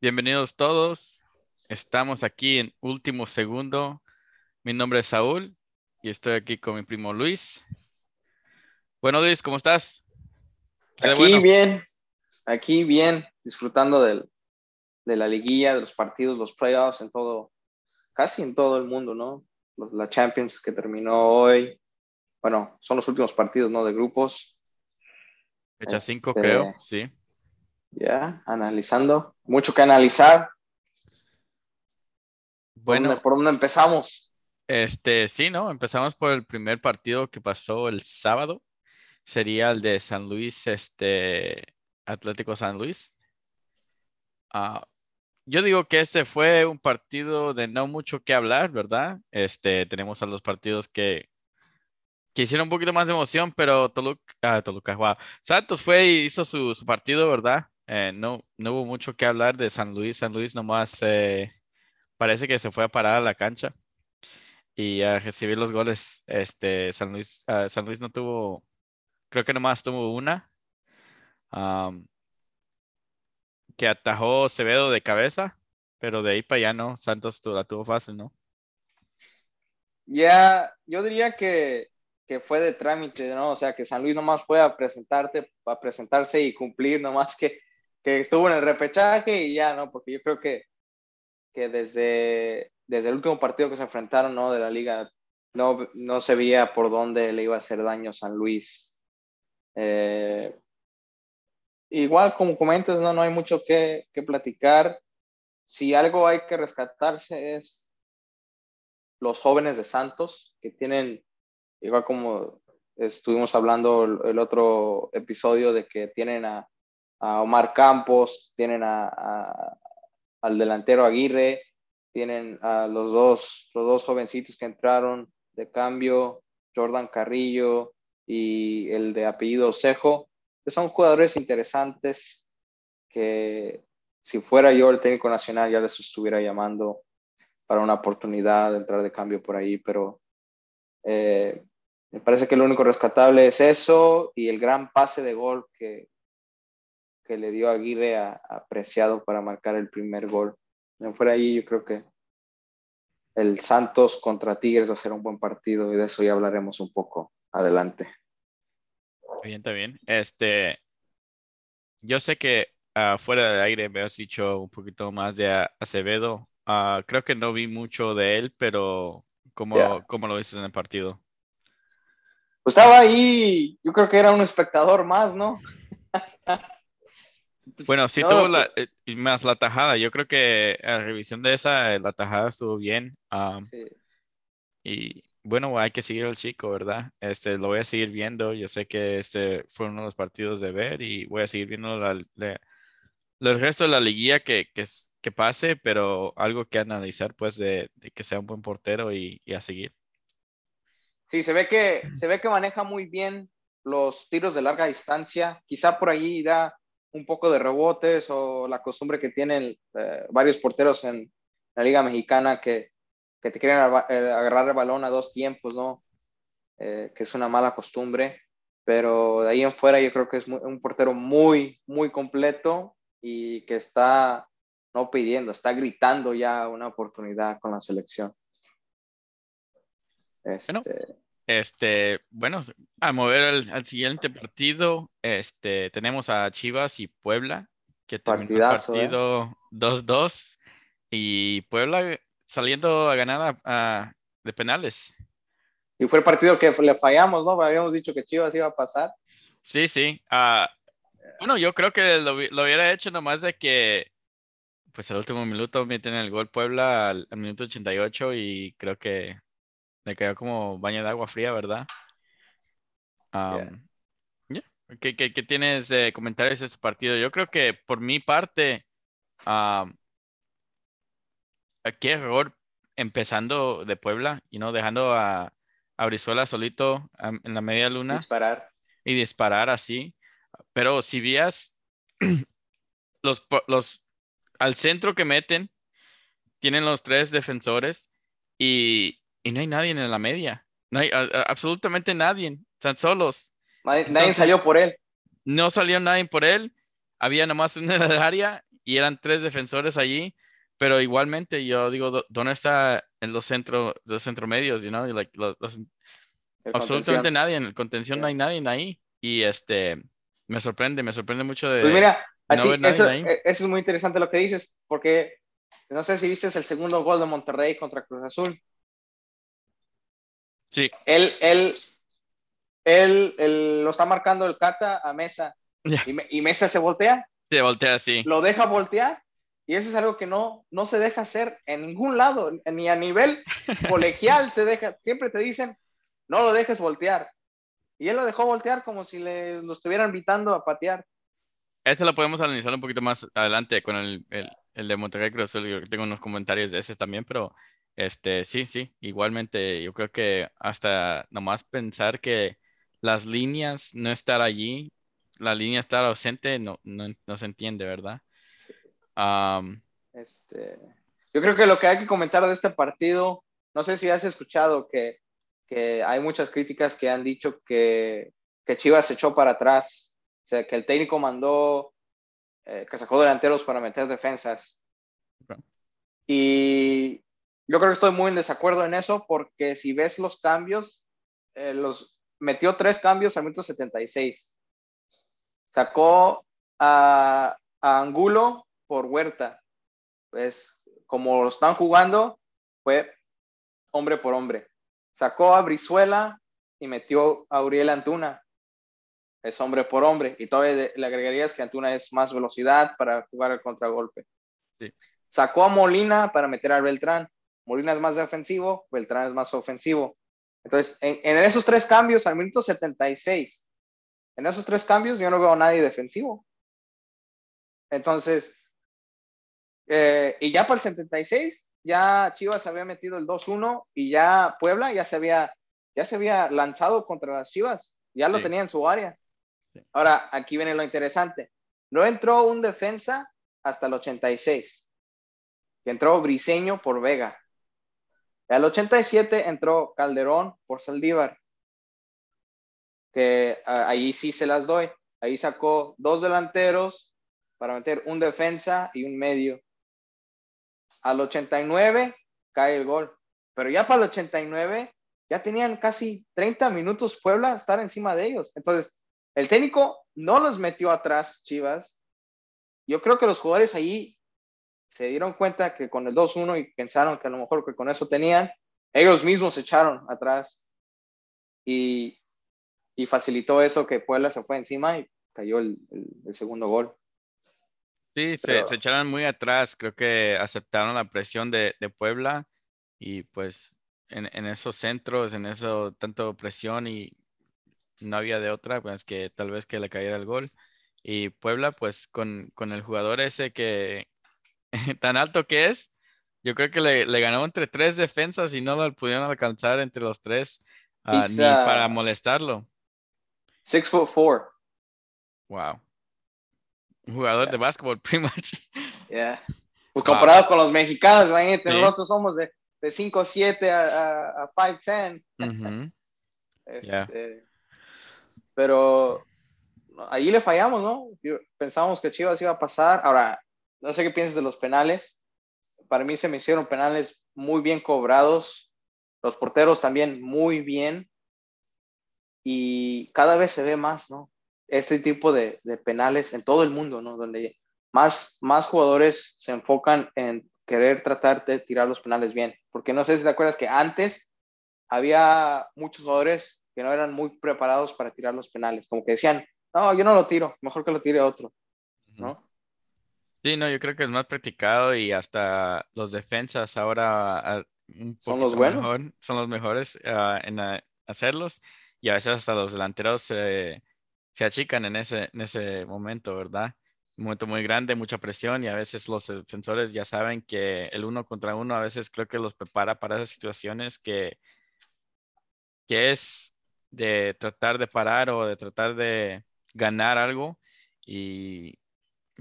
Bienvenidos todos. Estamos aquí en último segundo. Mi nombre es Saúl y estoy aquí con mi primo Luis. Bueno, Luis, ¿cómo estás? Aquí bien, aquí bien, disfrutando del, de la liguilla, de los partidos, los playoffs, en todo, casi en todo el mundo, ¿no? La Champions que terminó hoy. Bueno, son los últimos partidos, ¿no? De grupos. Fecha 5, este, creo, sí. Ya, analizando. Mucho que analizar. Bueno. ¿Por dónde, empezamos? Este, sí, ¿no? Empezamos por el primer partido que pasó el sábado. Sería el de San Luis, este, Atlético San Luis. Ah, yo digo que este fue un partido de no mucho que hablar, ¿verdad? Este, tenemos a los partidos que, que hicieron un poquito más de emoción, pero Toluca, ah, Toluca, wow. Santos fue y hizo su, su partido, ¿verdad? Eh, no, no hubo mucho que hablar de San Luis. San Luis nomás eh, parece que se fue a parar a la cancha y a recibir los goles. Este, San Luis, ah, San Luis no tuvo, creo que nomás tuvo una. que atajó Cebedo de cabeza, pero de ahí para allá no. Santos la tuvo fácil, ¿no? Ya, yo diría que, que, fue de trámite, ¿no? O sea, que San Luis nomás fue a a presentarse y cumplir, nomás que estuvo en el repechaje y ya, ¿no? Porque yo creo que, que desde, desde el último partido que se enfrentaron, ¿no? De la liga, no, no se veía por dónde le iba a hacer daño San Luis. Eh, igual, como comentas, ¿no? No hay mucho que, que platicar. Si algo hay que rescatarse es los jóvenes de Santos, que tienen, igual como estuvimos hablando el otro episodio, de que tienen a a Omar Campos, tienen a, al delantero Aguirre, tienen a los dos, los dos jovencitos que entraron de cambio, Jordan Carrillo y el de apellido Cejo, que son jugadores interesantes que si fuera yo el técnico nacional ya les estuviera llamando para una oportunidad de entrar de cambio por ahí, pero eh, me parece que lo único rescatable es eso y el gran pase de gol que, que le dio Aguirre a, apreciado para marcar el primer gol. No fuera ahí, yo creo que el Santos contra Tigres va a ser un buen partido y de eso ya hablaremos un poco adelante. Bien, está bien. Este, yo sé que uh, fuera del aire me has dicho un poquito más de Acevedo. Ah, creo que no vi mucho de él, pero ¿cómo, lo viste en el partido? Pues estaba ahí, yo creo que era un espectador más, ¿no? Pues, bueno, sí tuvo la, pues eh, más la tajada. Yo creo que a revisión de esa, eh, la tajada estuvo bien. Y bueno, hay que seguir al chico, ¿verdad? Este, lo voy a seguir viendo. Yo sé que este fue uno de los partidos de ver y voy a seguir viendo la, el resto de la liguilla que, que, que, pase, pero algo que analizar, pues, de, de que sea un buen portero y, y, a seguir. Sí, se ve que, se ve que maneja muy bien los tiros de larga distancia. Quizá por ahí da un poco de rebotes o la costumbre que tienen eh, varios porteros en la Liga Mexicana que, que te quieren eh, agarrar el balón a dos tiempos, ¿no? Eh, que es una mala costumbre, pero de ahí en fuera yo creo que es un portero muy, muy completo y que está no pidiendo, está gritando ya una oportunidad con la selección. Este... Este, bueno, a mover al, siguiente partido, este, tenemos a Chivas y Puebla, que terminó el ¿eh? partido 2-2 y Puebla saliendo a ganar de penales. Y fue el partido que le fallamos, ¿no? Habíamos dicho que Chivas iba a pasar. Sí, sí. Ah, bueno, yo creo que lo, hubiera hecho nomás de que, pues al último minuto meten el gol Puebla al, al minuto 88 y creo que le quedó como baño de agua fría, ¿verdad? ¿Qué, tienes de comentarios de este partido? Yo creo que por mi parte, qué error empezando de Puebla y no dejando a, a Brizuela solito en la media luna. Disparar. Y disparar así. Pero si vías los, los al centro que meten, tienen los tres defensores y, y no hay nadie en la media. No hay absolutamente nadie. Están solos. Nadie, salió por él. No salió nadie por él. Había nomás en el área y eran tres defensores allí, pero igualmente yo digo, ¿dónde está en los centros, los centromedios, you know? Like, los, absolutamente nadie, en el contención no hay nadie ahí. Y este, me sorprende, me sorprende mucho de... Pues mira, así, eso, e, eso es muy interesante lo que dices, porque no sé si viste el segundo gol de Monterrey contra Cruz Azul. Sí. Él, él, él, lo está marcando el Cata a Mesa. Y, Mesa se voltea. Se voltea, sí. Lo deja voltear. Y eso es algo que no, no se deja hacer en ningún lado, ni a nivel colegial se deja. Siempre te dicen, no lo dejes voltear. Y él lo dejó voltear como si le, lo estuvieran invitando a patear. Eso lo podemos analizar un poquito más adelante con el, el, el de Monterrey Cruz tengo unos comentarios de ese también, pero este, sí, sí, igualmente yo creo que hasta nomás pensar que las líneas no estar allí, la línea estar ausente, no, no, se entiende, ¿verdad? este, yo creo que lo que hay que comentar de este partido, no sé si has escuchado que, que hay muchas críticas que han dicho que, que Chivas se echó para atrás, o sea, que el técnico mandó, eh, que sacó delanteros para meter defensas. Y yo creo que estoy muy en desacuerdo en eso porque si ves los cambios, eh, los metió tres cambios al minuto 76. Sacó a, Angulo por Huerta. Pues como lo están jugando, fue hombre por hombre. Sacó a Brizuela y metió a Uriel Antuna. Es hombre por hombre. Y todavía le agregarías que Antuna es más velocidad para jugar el contragolpe. Sacó a Molina para meter a Beltrán. Molina es más defensivo, Beltrán es más ofensivo. Entonces, en, esos tres cambios, al minuto 76, en esos tres cambios yo no veo a nadie defensivo. Entonces, eh, y ya para el 76, ya Chivas había metido el 2-1 y ya Puebla ya se había, ya se había lanzado contra las Chivas, ya lo tenía en su área. Ahora, aquí viene lo interesante. No entró un defensa hasta el 86, que entró Briseño por Vega. Al 87 entró Calderón por Saldívar, que ahí sí se las doy. Ahí sacó dos delanteros para meter un defensa y un medio. Al 89 cae el gol. Pero ya para el 89 ya tenían casi 30 minutos Puebla estar encima de ellos. Entonces, el técnico no los metió atrás, Chivas. Yo creo que los jugadores ahí se dieron cuenta que con el 2-1 y pensaron que a lo mejor que con eso tenían, ellos mismos se echaron atrás y, y facilitó eso que Puebla se fue encima y cayó el, el, segundo gol. Sí, se, se, echaron muy atrás, creo que aceptaron la presión de, de Puebla y pues en, en, esos centros, en eso tanto presión y no había de otra, pues que tal vez que le cayera el gol. Y Puebla, pues con, con el jugador ese que, tan alto que es, yo creo que le, ganó entre tres defensas y no lo pudieron alcanzar entre los tres ah, ni para molestarlo. Six foot four. Wow. Jugador de básquetbol, pretty much. Yeah. Pues comparado con los mexicanos, nosotros somos de, de 5'7 a, a, 5'10. este, Pero ahí le fallamos, ¿no? Pensábamos que Chivas iba a pasar. Ahora, no sé qué piensas de los penales. Para mí se me hicieron penales muy bien cobrados. Los porteros también muy bien. Y cada vez se ve más, ¿no? Este tipo de, penales en todo el mundo, ¿no? Donde más, más jugadores se enfocan en querer tratar de tirar los penales bien. Porque no sé si te acuerdas que antes había muchos jugadores que no eran muy preparados para tirar los penales. Como que decían, no, yo no lo tiro, mejor que lo tire otro, ¿no? Sí, no, yo creo que es más practicado y hasta los defensas ahora ah, son los buenos. Mejor, son los mejores ah, en ah, hacerlos y a veces hasta los delanteros se achican en ese, en ese momento, ¿verdad? Un momento muy grande, mucha presión y a veces los defensores ya saben que el uno contra uno a veces creo que los prepara para esas situaciones que, que es de tratar de parar o de tratar de ganar algo y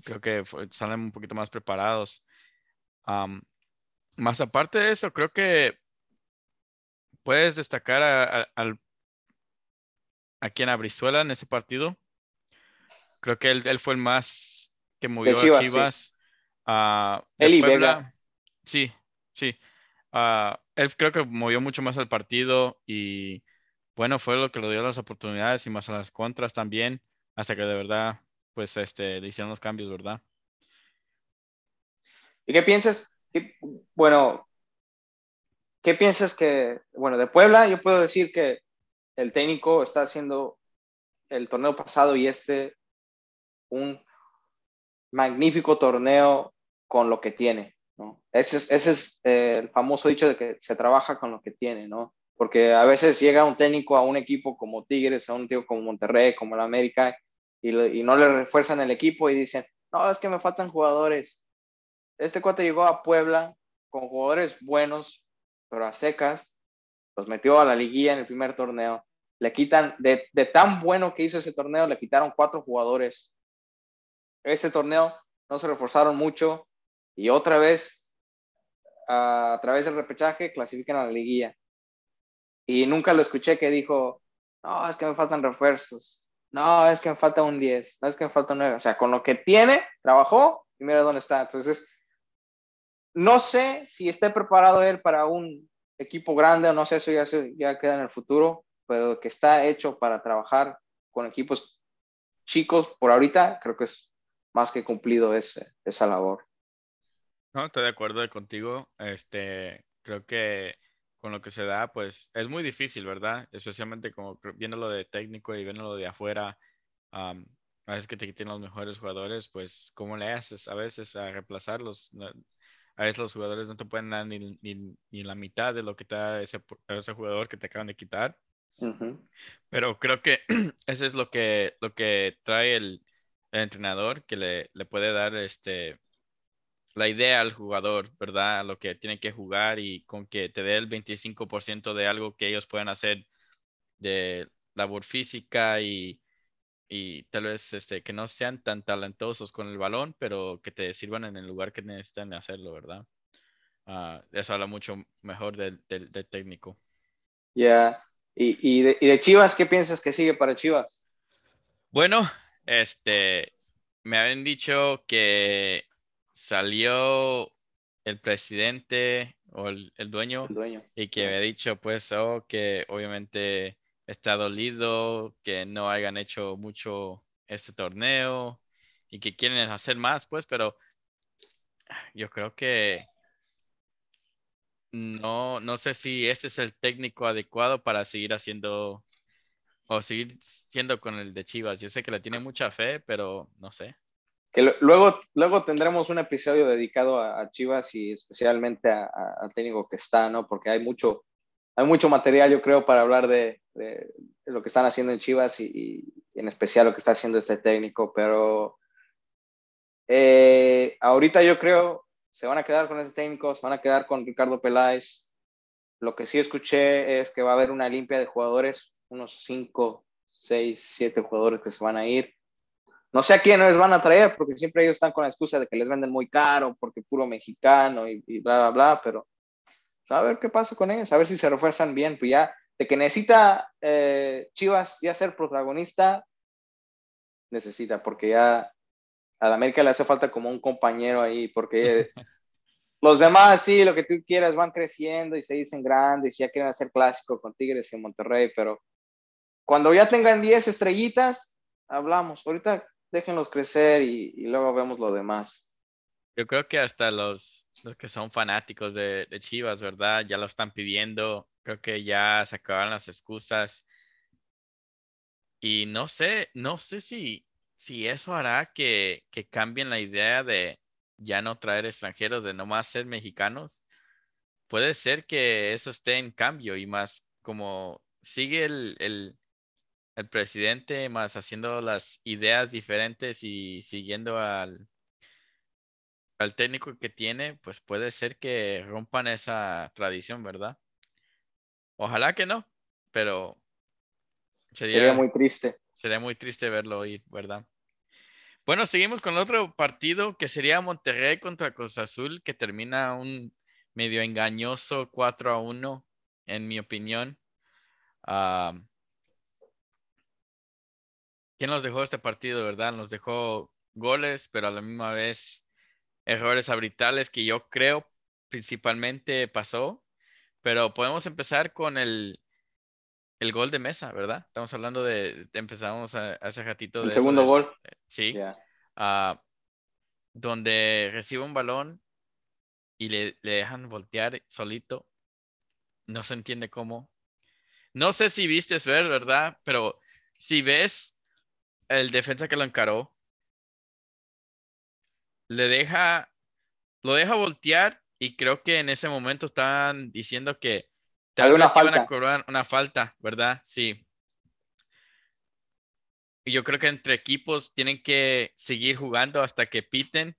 creo que salen un poquito más preparados. más aparte de eso, creo que puedes destacar a, al, a quien Brizuela en ese partido. Creo que él, él, fue el más que movió a Chivas. Ah, de Él y Puebla, Vega. Sí, sí. Ah, él creo que movió mucho más al partido y bueno, fue lo que le dio las oportunidades y más a las contras también, hasta que de verdad, pues, este, le hicieron los cambios, ¿verdad? ¿Y qué piensas? ¿Qué- bueno, ¿qué piensas que, bueno, de Puebla yo puedo decir que el técnico está haciendo el torneo pasado y este un magnífico torneo con lo que tiene, ¿no? Ese es, ese es eh, el famoso dicho de que se trabaja con lo que tiene, ¿no? Porque a veces llega un técnico a un equipo como Tigres, a un equipo como Monterrey, como el América, y, no le refuerzan el equipo y dicen, no, es que me faltan jugadores. Este cuate llegó a Puebla con jugadores buenos, pero a secas, los metió a la liguilla en el primer torneo. Le quitan, de, de tan bueno que hizo ese torneo, le quitaron cuatro jugadores. Ese torneo no se reforzaron mucho y otra vez, a, a través del repechaje, clasifican a la liguilla. Y nunca lo escuché que dijo, no, es que me faltan refuerzos. No, es que me falta un 10. No, es que me falta un 9. O sea, con lo que tiene, trabajó y mira dónde está. Entonces, no sé si esté preparado él para un equipo grande o no sé, eso ya, ya queda en el futuro, pero que está hecho para trabajar con equipos chicos por ahorita, creo que es más que cumplido ese, esa labor. No, estoy de acuerdo contigo. Este, creo que con lo que se da, pues es muy difícil, ¿verdad? Especialmente como viéndolo de técnico y viéndolo de afuera, am, a veces que te quiten los mejores jugadores, pues ¿cómo le haces a veces a reemplazarlos? A veces los jugadores no te pueden dar ni, ni, ni la mitad de lo que te da ese, ese jugador que te acaban de quitar. Pero creo que eso es lo que, lo que trae el, el entrenador, que le, le puede dar este la idea al jugador, ¿verdad? Lo que tiene que jugar y con que te dé el 25% de algo que ellos pueden hacer de labor física y, y tal vez este, que no sean tan talentosos con el balón, pero que te sirvan en el lugar que necesitan hacerlo, ¿verdad? Ah, eso habla mucho mejor del, del- del técnico. Ya. Y, y, de, y de Chivas, ¿qué piensas que sigue para Chivas? Bueno, este, me habían dicho que salió el presidente o el, el dueño El dueño. y que había dicho pues oh, que obviamente está dolido que no hayan hecho mucho este torneo y que quieren hacer más pues pero yo creo que no no sé si este es el técnico adecuado para seguir haciendo o seguir siendo con el de Chivas. Yo sé que le tiene mucha fe pero no sé Que luego, luego tendremos un episodio dedicado a, Chivas y especialmente al técnico que está, ¿no? Porque hay mucho, hay mucho material, yo creo, para hablar de, lo que están haciendo en Chivas y, y en especial lo que está haciendo este técnico. Pero eh, ahorita yo creo se van a quedar con ese técnico, se van a quedar con Ricardo Peláez. Lo que sí escuché es que va a haber una limpia de jugadores, unos 5, 6, 7 jugadores que se van a ir. No sé a quiénes van a traer, porque siempre ellos están con la excusa de que les venden muy caro, porque puro mexicano y, y bla, bla, bla, pero a ver qué pasa con ellos, a ver si se refuerzan bien, pues ya, de que necesita eh, Chivas ya ser protagonista, necesita, porque ya a la América le hace falta como un compañero ahí, porque los demás, sí, lo que tú quieras, van creciendo y se dicen grandes, ya quieren hacer clásico con Tigres y Monterrey, pero cuando ya tengan 10 estrellitas, hablamos. Ahorita déjenlos crecer y, y luego vemos lo demás. Yo creo que hasta los, los que son fanáticos de, Chivas, ¿verdad? Ya lo están pidiendo. Creo que ya se acabaron las excusas. Y no sé, no sé si, si eso hará que, que cambien la idea de ya no traer extranjeros, de nomás ser mexicanos. Puede ser que eso esté en cambio y más como sigue el, el presidente más haciendo las ideas diferentes y siguiendo al, al técnico que tiene, pues puede ser que rompan esa tradición, ¿verdad? Ojalá que no, pero Sería sería, muy triste. sería muy triste verlo ir, ¿verdad? Bueno, seguimos con otro partido que sería Monterrey contra Cruz Azul, que termina un medio engañoso 4 a 1, en mi opinión. Ah, ¿Quién nos dejó este partido, verdad? Nos dejó goles, pero a la misma vez errores arbitrales que yo creo principalmente pasó, pero podemos empezar con el, el gol de mesa, ¿verdad? Estamos hablando de, empezamos hace ratito. El segundo gol. Sí. Ah, donde recibe un balón y le, le, dejan voltear solito. No se entiende cómo. No sé si viste ver, ¿verdad? Pero si ves el defensa que lo encaró, le deja, lo deja voltear y creo que en ese momento estaban diciendo que tal vez iban a cobrar una falta, ¿verdad? Sí. Y yo creo que entre equipos tienen que seguir jugando hasta que piten.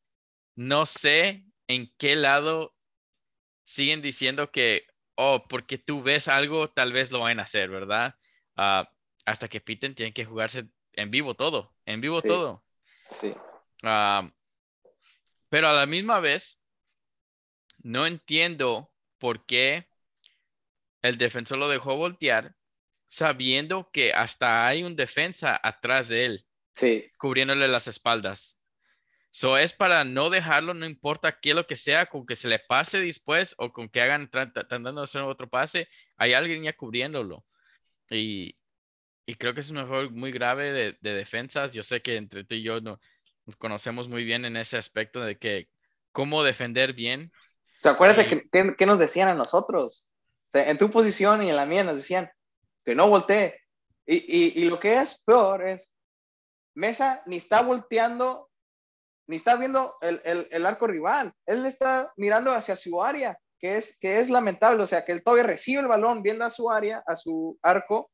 No sé en qué lado siguen diciendo que, oh, porque tú ves algo, tal vez lo van a hacer, ¿verdad? Ah, hasta que piten tienen que jugarse en vivo todo, en vivo todo. Sí. Ah, pero a la misma vez, no entiendo por qué el defensor lo dejó voltear sabiendo que hasta hay un defensa atrás de él. Sí. Cubriéndole las espaldas. So es para no dejarlo, no importa qué lo que sea, con que se le pase después o con que hagan tratando de hacer otro pase, hay alguien ya cubriéndolo. Y, creo que es un error muy grave de, defensas. Yo sé que entre tú y yo no, nos conocemos muy bien en ese aspecto de que cómo defender bien. O acuérdate que, nos decían a nosotros. en tu posición y en la mía nos decían que no voltee. Y, y, lo que es peor es, Mesa ni está volteando, ni está viendo el, el, el, arco rival. Él está mirando hacia su área, que es, que es lamentable. O sea, que él todavía recibe el balón viendo a su área, a su arco.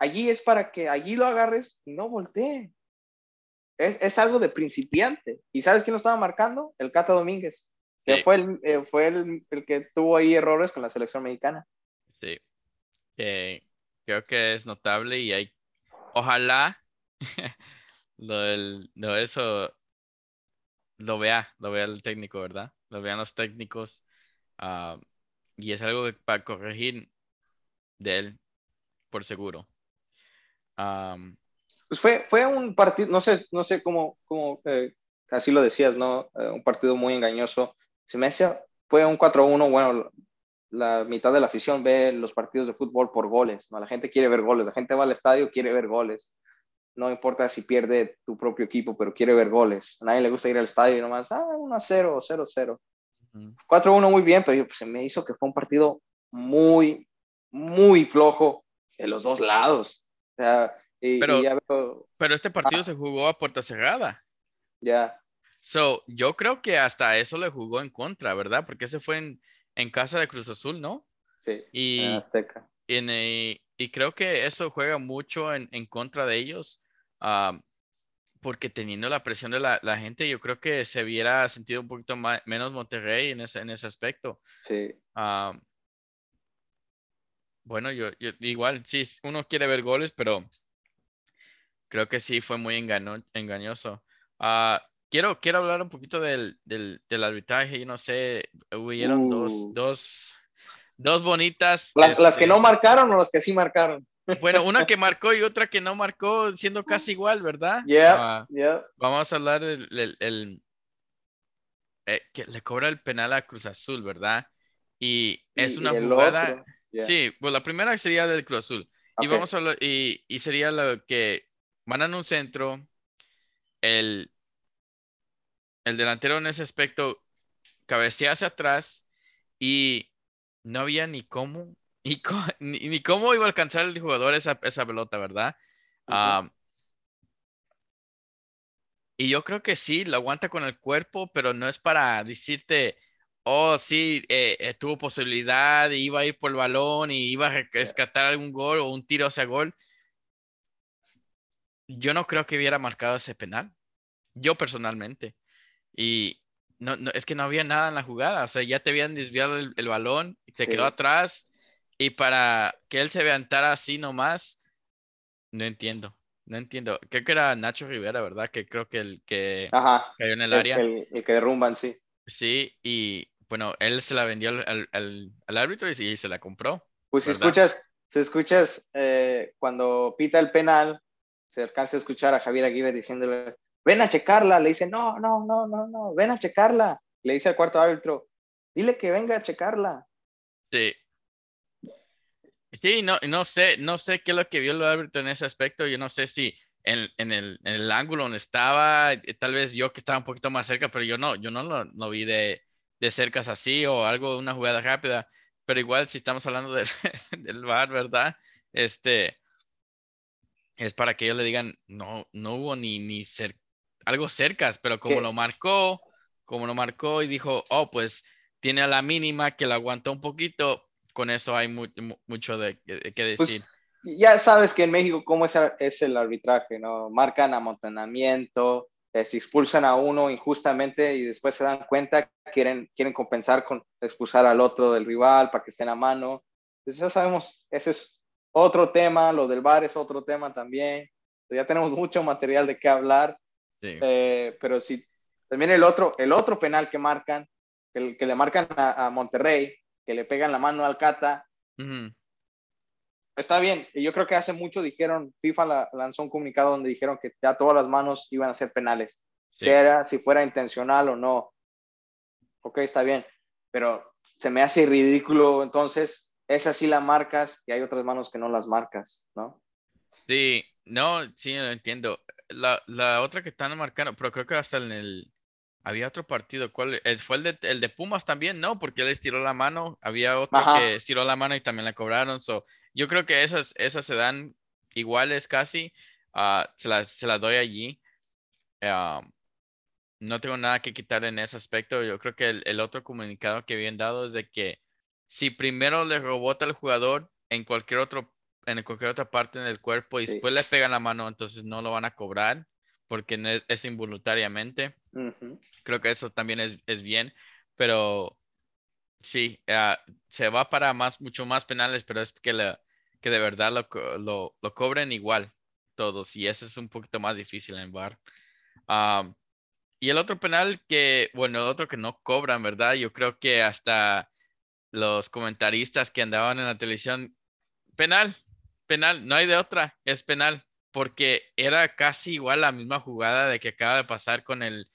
Allí es para que allí lo agarres y no voltee. Es, es algo de principiante. ¿Y sabes quién lo estaba marcando? El Cata Domínguez, que fue, el, eh, fue el, el que tuvo ahí errores con la selección mexicana. Sí creo que es notable y hay, ojalá lo, del, lo eso lo vea, lo vea el técnico, ¿verdad? Lo vean los técnicos ah, y es algo para corregir de él, por seguro. Pues fue, fue un partido, no sé, no sé cómo, cómo eh, así lo decías, ¿no? Eh, un partido muy engañoso. Se me hacía, fue un 4-1, bueno, la mitad de la afición ve los partidos de fútbol por goles, ¿no? La gente quiere ver goles, la gente va al estadio, quiere ver goles. No importa si pierde tu propio equipo, pero quiere ver goles. A nadie le gusta ir al estadio y nomás, ah, 1 0, 0 0. 4-1 muy bien, pero pues, se me hizo que fue un partido muy, muy flojo de los dos lados. Pero, pero este partido se jugó a puerta cerrada. Ya. So, yo creo que hasta eso le jugó en contra, ¿verdad? Porque ese fue en, en casa de Cruz Azul, ¿no? Sí, y, en Azteca. Eh, y creo que eso juega mucho en, contra de ellos, porque teniendo la presión de la, gente, yo creo que se hubiera sentido un poquito más, menos Monterrey en ese, en ese aspecto. Sí. Bueno, yo, igual, sí, uno quiere ver goles, pero creo que sí fue muy engañoso. Ah, quiero, quiero hablar un poquito del, del, del arbitraje. Yo no sé, hubieron dos, uh. dos, dos bonitas. Las, las, que no este, marcaron o las que sí marcaron. Bueno, una que marcó y otra que no marcó, siendo casi igual, ¿verdad? Yeah, yeah. Vamos a hablar del el, eh, que le cobra el penal a Cruz Azul, ¿verdad? Y es una jugada. Sí, pues la primera sería del Cruz Azul. Y vamos a y, y sería lo que mandan un centro, el el delantero en ese aspecto cabecea hacia atrás y no había ni cómo, ni, cómo iba a alcanzar el jugador esa, esa pelota, ¿verdad? y yo creo que sí, lo aguanta con el cuerpo, pero no es para decirte, oh, sí, eh, eh, tuvo posibilidad, iba a ir por el balón y iba a rescatar algún gol o un tiro hacia gol. Yo no creo que hubiera marcado ese penal. Yo personalmente. Y no, no, es que no había nada en la jugada, o sea, ya te habían desviado el, balón te quedó atrás. Y para que él se levantara así nomás, no entiendo, no entiendo. Creo que era Nacho Rivera, ¿verdad? Que creo que el que cayó en el, área. El, que derrumban, sí. Sí, y bueno, él se la vendió al, al, al árbitro y, se la compró. Pues si escuchas, si escuchas eh, cuando pita el penal, se alcanza a escuchar a Javier Aguirre diciéndole, ven a checarla. Le dice, no, no, no, no, no, ven a checarla. Le dice al cuarto árbitro, dile que venga a checarla. Sí. Sí, no, no sé, no sé qué es lo que vio el árbitro en ese aspecto. Yo no sé si en, en, el, en el ángulo donde estaba, eh, tal vez yo que estaba un poquito más cerca, pero yo no, yo no lo no vi de, de cercas así o algo, una jugada rápida. Pero igual si estamos hablando del, del VAR, ¿verdad? Este es para que ellos le digan, no, no hubo ni, ni cer algo cercas, pero como lo marcó, como lo marcó y dijo, oh, pues tiene a la mínima que la aguantó un poquito, con eso hay mucho de, que pues, decir. Ya sabes que en México cómo es, es el arbitraje, ¿no? Marcan amontonamiento, se expulsan a uno injustamente y después se dan cuenta, quieren, quieren compensar con expulsar al otro del rival para que esté en la mano. Entonces ya sabemos, ese es otro tema, lo del bar es otro tema también. Ya tenemos mucho material de qué hablar. Eh, pero sí, también el otro, el otro penal que marcan, el que le marcan a, Monterrey, que le pegan la mano al Cata, está bien. Yo creo que hace mucho dijeron, FIFA lanzó un comunicado donde dijeron que ya todas las manos iban a ser penales, sea si fuera intencional o no. Ok, está bien, pero se me hace ridículo entonces esa sí la marcas y hay otras manos que no las marcas, ¿no? Sí, no, sí, lo entiendo. La, la otra que están marcando, pero creo que hasta en el... Había otro partido, ¿cuál? ¿Fue el de, el de Pumas también? No, porque él estiró la mano. Había otro que estiró la mano y también la cobraron. So, yo creo que esas, esas se dan iguales casi. Uh, se, las, se las doy allí. Uh, no tengo nada que quitar en ese aspecto. Yo creo que el, el otro comunicado que habían dado es de que si primero le rebota al jugador en cualquier otro en cualquier otra parte del cuerpo y después le pegan la mano, entonces no lo van a cobrar porque es, involuntariamente. Creo que eso también es, bien, pero sí, ah, se va para más, mucho más penales, pero es que, que de verdad lo, lo, cobren igual todos y eso es un poquito más difícil en VAR. y el otro penal que, bueno, el otro que no cobran, ¿verdad? Yo creo que hasta los comentaristas que andaban en la televisión, penal, penal, no hay de otra, es penal, porque era casi igual la misma jugada de que acaba de pasar con el,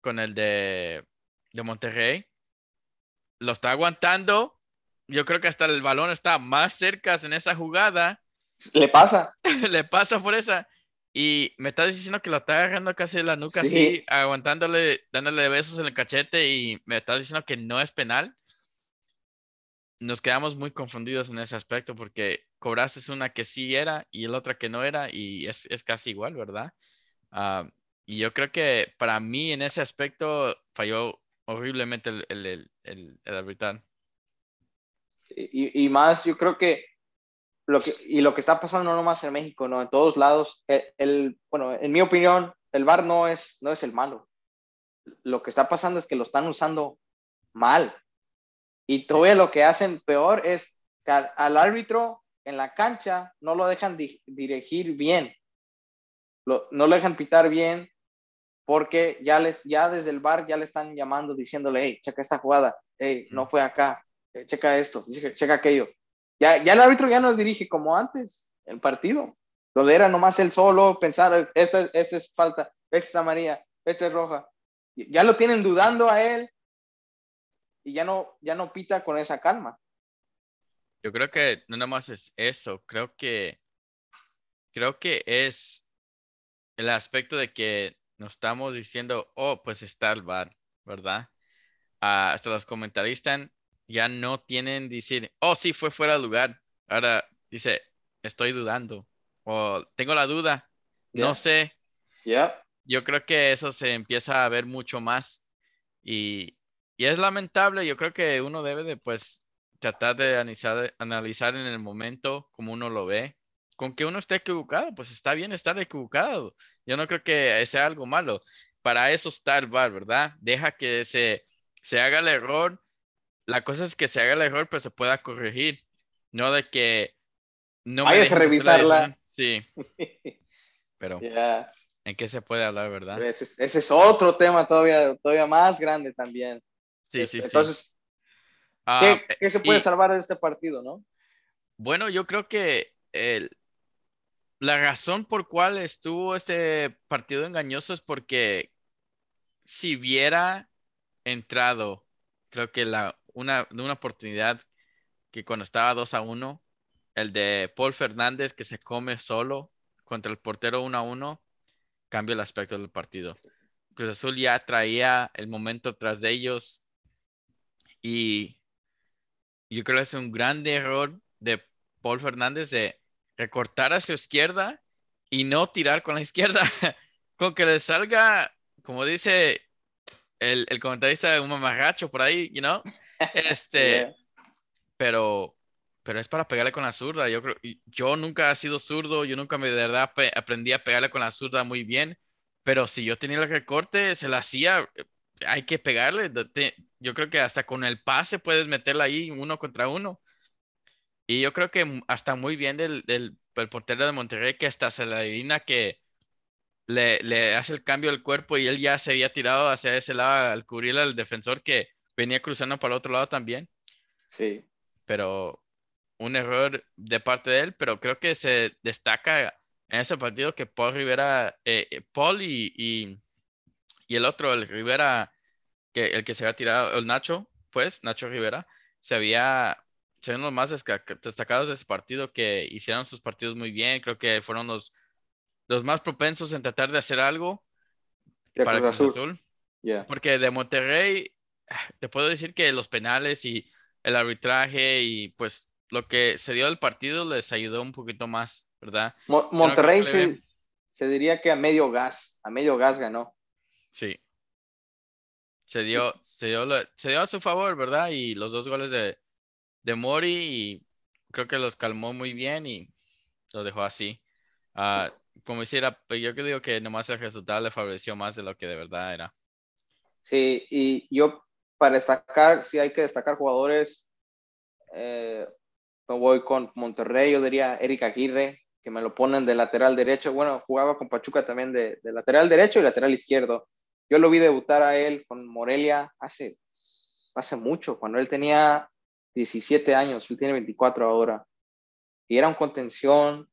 con el de, de Monterrey. Lo está aguantando. Yo creo que hasta el balón está más cerca en esa jugada. Le pasa. Le pasa por esa. Y me está diciendo que lo está agarrando casi de la nuca, así, aguantándole, dándole besos en el cachete y me está diciendo que no es penal nos quedamos muy confundidos en ese aspecto porque cobraste una que sí era y la otra que no era y es, casi igual, ¿verdad? Ah, y yo creo que para mí en ese aspecto falló horriblemente el, el, el, arbitral. Y, más, yo creo que lo que, y lo que está pasando no nomás en México, no, en todos lados, el, bueno, en mi opinión, el VAR no es, no es el malo. Lo que está pasando es que lo están usando mal. Y todavía lo que hacen peor es que al, árbitro en la cancha no lo dejan dirigir bien, no lo dejan pitar bien porque ya, les, ya desde el bar ya le están llamando diciéndole, hey, checa esta jugada, hey, no fue acá, eh, checa esto, checa, aquello. Ya, ya el árbitro ya no dirige como antes el partido, donde era nomás él solo pensar, esta, esta es falta, esta es amarilla, esta es roja. Ya lo tienen dudando a él y ya no, ya no pita con esa calma. Yo creo que no nada más es eso, creo que creo que es el aspecto de que nos estamos diciendo, oh, pues está el bar, ¿verdad? Ah, hasta los comentaristas ya no tienen decir, oh, sí, fue fuera de lugar. Ahora dice, estoy dudando o tengo la duda, no sé. Ya. Yo creo que eso se empieza a ver mucho más y y es lamentable, yo creo que uno debe de pues tratar de analizar, analizar en el momento como uno lo ve. Con que uno esté equivocado, pues está bien estar equivocado. Yo no creo que sea algo malo. Para eso está el bar, ¿verdad? Deja que se, se haga el error. La cosa es que se haga el error, pero se pueda corregir. No de que no Hay que revisarla. Sí. Pero ¿en qué se puede hablar, verdad? Ese, ese, es otro tema todavía, todavía más grande también. Este, entonces, ah, ¿qué, se puede salvar de este partido, no? Bueno, yo creo que el, la razón por cual estuvo este partido engañoso es porque si hubiera entrado, creo que la, una, una oportunidad que cuando estaba 2 a 1, el de Paul Fernández que se come solo contra el portero 1 a 1, cambia el aspecto del partido. Cruz Azul ya traía el momento tras de ellos y yo creo que es un gran error de Paul Fernández de recortar a su izquierda y no tirar con la izquierda. con que le salga, como dice el, el comentarista, un mamarracho por ahí, you know? Este, pero, pero es para pegarle con la zurda. Yo creo, yo nunca he sido zurdo, yo nunca me de verdad aprendí a pegarle con la zurda muy bien, pero si yo tenía el recorte, se la hacía, hay que pegarle. Yo creo que hasta con el pase puedes meterla ahí uno contra uno. Y yo creo que hasta muy bien del, del, portero de Monterrey que hasta se le adivina que le, le, hace el cambio del cuerpo y él ya se había tirado hacia ese lado al cubrir al defensor que venía cruzando para el otro lado también. Sí. Pero un error de parte de él, pero creo que se destaca en ese partido que Paul Rivera, eh, eh, Paul y, y, y, el otro, el Rivera, que el que se había tirado, el Nacho, pues, Nacho Rivera, se había son los más destacados de ese partido que hicieron sus partidos muy bien. Creo que fueron los, los más propensos en tratar de hacer algo para Cruz Azul. Porque de Monterrey, te puedo decir que los penales y el arbitraje y pues lo que se dio del partido les ayudó un poquito más, ¿verdad? Monterrey se, se, diría que a medio gas, a medio gas ganó. Sí. Se dio, se dio, se dio a su favor, ¿verdad? Y los dos goles de, de Mori y creo que los calmó muy bien y lo dejó así. Uh, como decía, pues, yo creo que nomás el resultado le favoreció más de lo que de verdad era. Sí, y yo para destacar, si hay que destacar jugadores, eh, me voy con Monterrey, yo diría Eric Aguirre, que me lo ponen de lateral derecho. Bueno, jugaba con Pachuca también de, de lateral derecho y lateral izquierdo. Yo lo vi debutar a él con Morelia hace, hace mucho, cuando él tenía 17 años, él tiene 24 ahora, y era un contención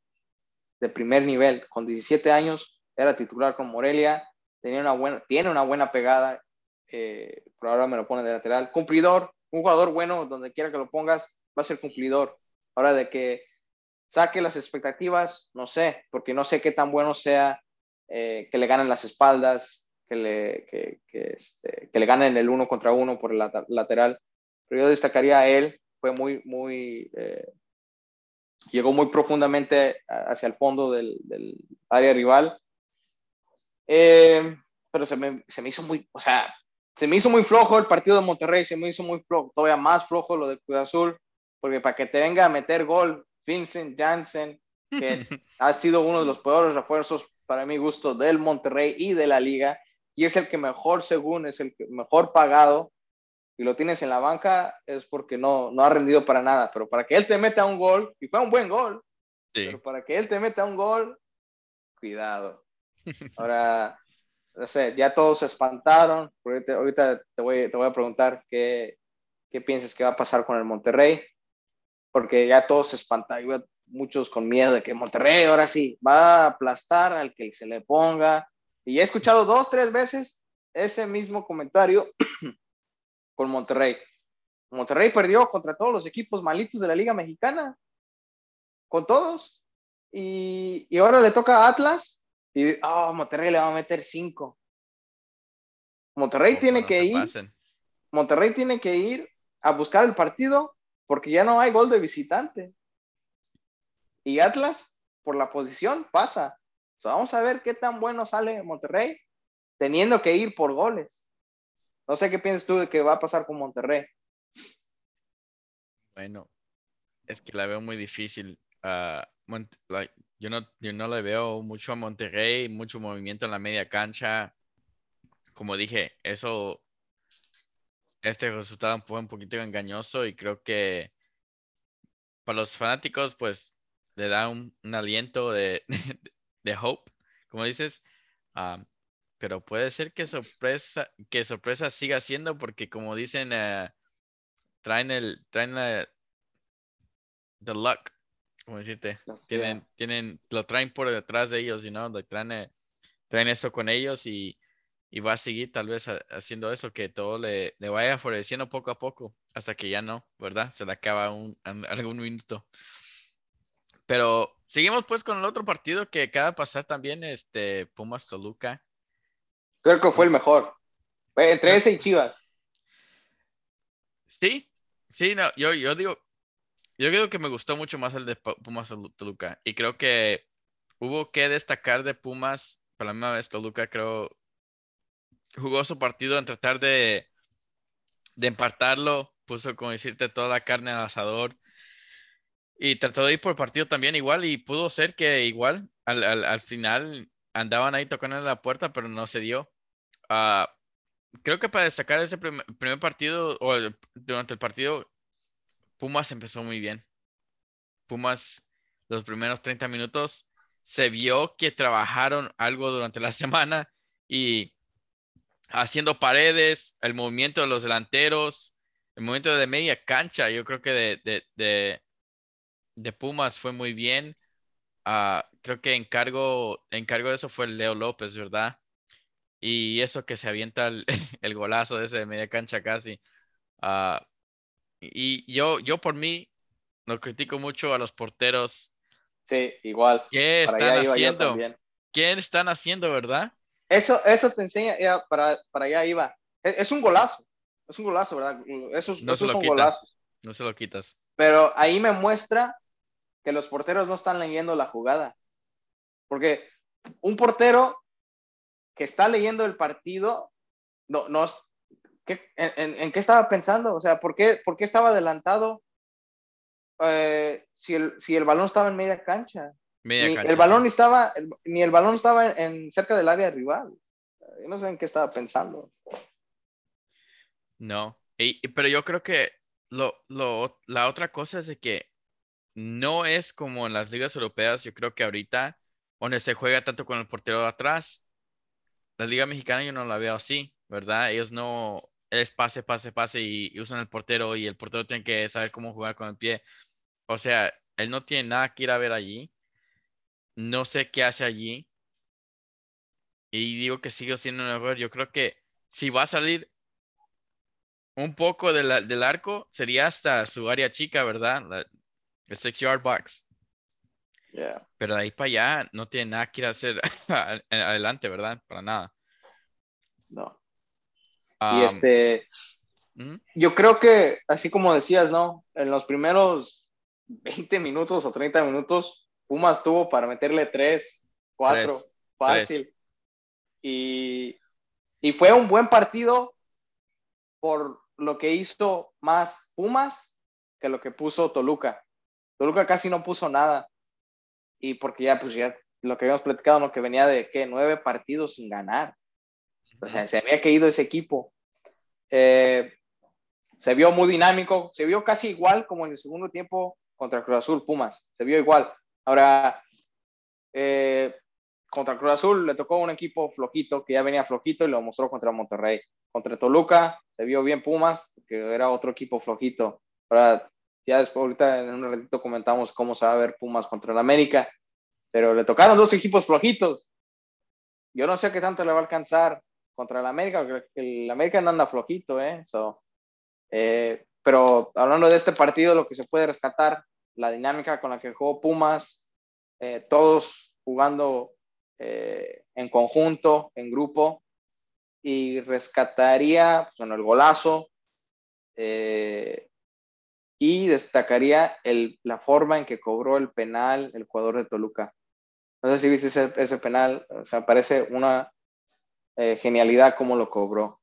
de primer nivel. Con 17 años era titular con Morelia, tenía una buena, tiene una buena pegada, eh, por ahora me lo pone de lateral. Cumplidor, un jugador bueno, donde quiera que lo pongas, va a ser cumplidor. Ahora de que saque las expectativas, no sé, porque no sé qué tan bueno sea eh, que le ganen las espaldas, que le, este, que le ganen el uno contra uno por el lateral pero yo destacaría a él, fue muy, muy, eh, llegó muy profundamente hacia el fondo del, del área rival. Eh, pero se me, se me, hizo muy, o sea, se me hizo muy flojo el partido de Monterrey, se me hizo muy flojo, todavía más flojo lo de Cruz Azul, porque para que te venga a meter gol Vincent Janssen, que ha sido uno de los peores refuerzos para mi gusto del Monterrey y de la liga, y es el que mejor, según, es el que mejor pagado, y lo tienes en la banca es porque no, no ha rendido para nada, pero para que él te meta un gol, y fue un buen gol, pero para que él te meta un gol, cuidado. Ahora, no sé, ya todos se espantaron, ahorita, te, voy, te voy a preguntar qué, qué piensas que va a pasar con el Monterrey, porque ya todos se espantaron, muchos con miedo de que Monterrey ahora sí va a aplastar al que se le ponga. Y he escuchado dos, tres veces ese mismo comentario con Monterrey. Monterrey perdió contra todos los equipos malitos de la Liga Mexicana, con todos. Y, y ahora le toca a Atlas y oh, Monterrey le va a meter cinco. Monterrey tiene que ir. Monterrey tiene que ir a buscar el partido porque ya no hay gol de visitante. Y Atlas, por la posición, pasa. vamos a ver qué tan bueno sale Monterrey teniendo que ir por goles. No sé qué piensas tú de que va a pasar con Monterrey. Bueno, es que la veo muy difícil. Ah, yo, no, yo no le veo mucho a Monterrey, mucho movimiento en la media cancha. Como dije, eso, este resultado fue un poquito engañoso y creo que para los fanáticos, pues le da un, aliento de, de, hope, como dices. Ah, pero puede ser que sorpresa, que sorpresa siga siendo porque como dicen, eh, traen el, traen la, the luck, como decirte, tienen, tienen, lo traen por detrás de ellos, y no, Lo traen, eh, traen eso con ellos y, y va a seguir tal vez ha- haciendo eso, que todo le, le vaya favoreciendo poco a poco, hasta que ya no, ¿verdad? Se le acaba un, algún minuto. Pero seguimos pues con el otro partido que acaba de pasar también, este, Pumas Toluca. Creo que fue el mejor. Entre ese y Chivas. Sí, sí, no, yo, yo digo, yo digo que me gustó mucho más el de Pu- Pumas Tolu- Toluca y creo que hubo que destacar de Pumas, por la misma vez Toluca creo jugó su partido en tratar de, de empatarlo, puso como decirte toda la carne al asador y trató de ir por el partido también igual y pudo ser que igual al, al, al final andaban ahí tocando la puerta, pero no se dio. Ah, creo que para destacar ese prim- primer partido o durante el partido, Pumas empezó muy bien. Pumas, los primeros 30 minutos, se vio que trabajaron algo durante la semana y haciendo paredes, el movimiento de los delanteros, el movimiento de media cancha, yo creo que de, de, de, de Pumas fue muy bien. Ah, creo que encargo, encargo de eso fue Leo López, ¿verdad? Y eso que se avienta el, el golazo de ese de media cancha casi. Ah, y yo, yo por mí, lo critico mucho a los porteros. Sí, igual. ¿Qué Para están haciendo? ¿Qué están haciendo, verdad? Eso, eso te enseña, ya, para, para allá iba. Es, es un golazo. Es un golazo, ¿verdad? Esos, No se esos lo son quita. golazos. No se lo quitas. Pero ahí me muestra que los porteros no están leyendo la jugada. Porque un portero que está leyendo el partido, no, no, ¿qué- en, qué estaba pensando? O sea, ¿por qué, por qué estaba adelantado eh, si, el, si el balón estaba en media cancha? Media Ni cancha. el balón estaba, el- ni el balón estaba en, en cerca del área rival. Yo no sé en qué estaba pensando. No. Y- pero yo creo que lo, lo, la otra cosa es de que no es como en las ligas europeas, yo creo que ahorita, donde se juega tanto con el portero de atrás, la liga mexicana yo no la veo así, ¿verdad? Ellos no, es pase, pase, pase y, usan el portero y el portero tiene que saber cómo jugar con el pie. O sea, él no tiene nada que ir a ver allí. No sé qué hace allí. Y digo que sigo siendo un error. Yo creo que si va a salir un poco de del arco, sería hasta su área chica, ¿verdad? La, el six yard box. Yeah. Pero de ahí para allá no tiene nada que ir a hacer adelante, ¿verdad? Para nada. No. Um, y este, ujú, yo creo que, así como decías, ¿no? En los primeros 20 minutos o 30 minutos, Pumas tuvo para meterle 3, 4, Tres, fácil. Y, y fue un buen partido por lo que hizo más Pumas que lo que puso Toluca. Toluca casi no puso nada. Y porque ya, pues ya lo que habíamos platicado, ¿no? Que venía de, ¿qué? Nueve partidos sin ganar. O sea, se había caído ese equipo. Eh, se vio muy dinámico, se vio casi igual como en el segundo tiempo contra Cruz Azul Pumas, se vio igual. Ahora, eh, contra Cruz Azul le tocó un equipo flojito, que ya venía flojito y lo mostró contra Monterrey. Contra Toluca se vio bien Pumas, que era otro equipo flojito. Ahora, ya después, ahorita en un ratito comentamos cómo se va a ver Pumas contra el América, pero le tocaron dos equipos flojitos. Yo no sé qué tanto le va a alcanzar contra el América, porque el América no anda flojito, ¿eh? So, eh, pero hablando de este partido, lo que se puede rescatar, la dinámica con la que jugó Pumas, eh, todos jugando eh, en conjunto, en grupo, y rescataría pues, bueno, el golazo eh, y destacaría el, la forma en que cobró el penal el jugador de Toluca. No sé si viste ese, ese penal, o sea, parece una eh, genialidad cómo lo cobró.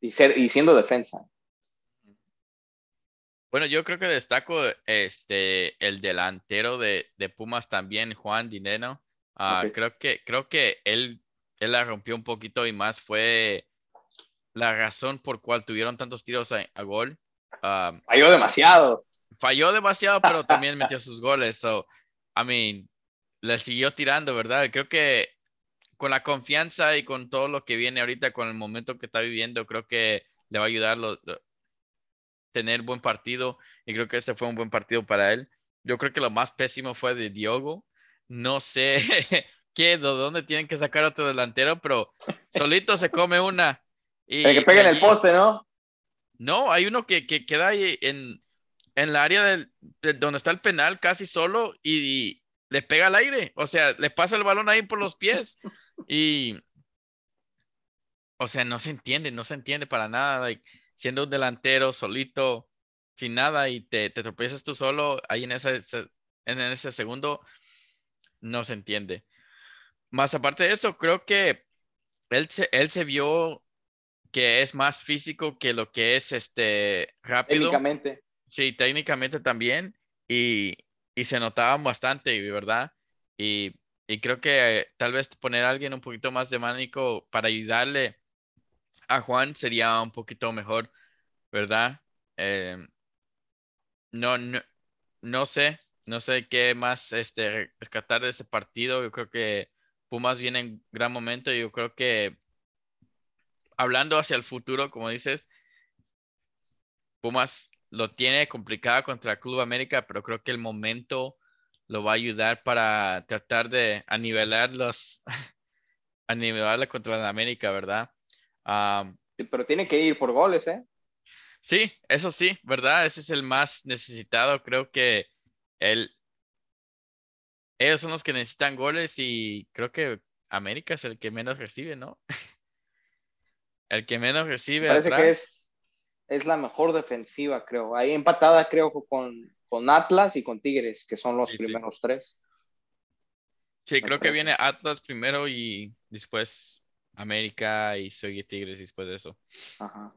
Y, ser, y siendo defensa. Bueno, yo creo que destaco este el delantero de, de Pumas también, Juan Dineno. Ah, creo que, creo que él, él la rompió un poquito y más fue la razón por cual tuvieron tantos tiros a, a gol. Ah, Falló demasiado. falló demasiado, pero también metió sus goles. So, I mean, le siguió tirando, ¿verdad? Creo que con la confianza y con todo lo que viene ahorita, con el momento que está viviendo, creo que le va a ayudar lo- lo- tener buen partido y creo que ese fue un buen partido para él. yo creo que lo más pésimo fue de Diogo. No sé qué, de dónde tienen que sacar otro delantero, pero solito se come una. Y el que pegue en el poste, ¿no? No, hay uno que, queda ahí en, en la área del, de donde está el penal casi solo y, le pega al aire. O sea, le pasa el balón ahí por los pies. Y, o sea, no se entiende, no se entiende para nada. siendo un delantero solito, sin nada, y te, te tropiezas tú solo ahí en ese, en ese segundo, no se entiende. Más aparte de eso, creo que él se, él se vio que es más físico que lo que es este rápido. Técnicamente. Sí, técnicamente también. Y, y se notaba bastante, ¿verdad? Y, y creo que tal vez poner a alguien un poquito más de mánico para ayudarle a Juan sería un poquito mejor, ¿verdad? Eh, no, no, no sé, no sé qué más este, rescatar de ese partido. Yo creo que Pumas viene en gran momento y yo creo que hablando hacia el futuro, como dices, Pumas lo tiene complicado contra Club América, pero creo que el momento lo va a ayudar para tratar de anivelar los, anivelarla contra la América, ¿verdad? pero tiene que ir por goles, ¿eh? Sí, eso sí, ¿verdad? Ese es el más necesitado. Creo que él, ellos son los que necesitan goles y creo que América es el que menos recibe, ¿no? el que menos recibe. Parece que es, es la mejor defensiva, creo. Ahí empatada, creo, con, con Atlas y con Tigres, que son los primeros tres. Sí, creo que viene Atlas primero y después América y soy Tigres después de eso. Ajá.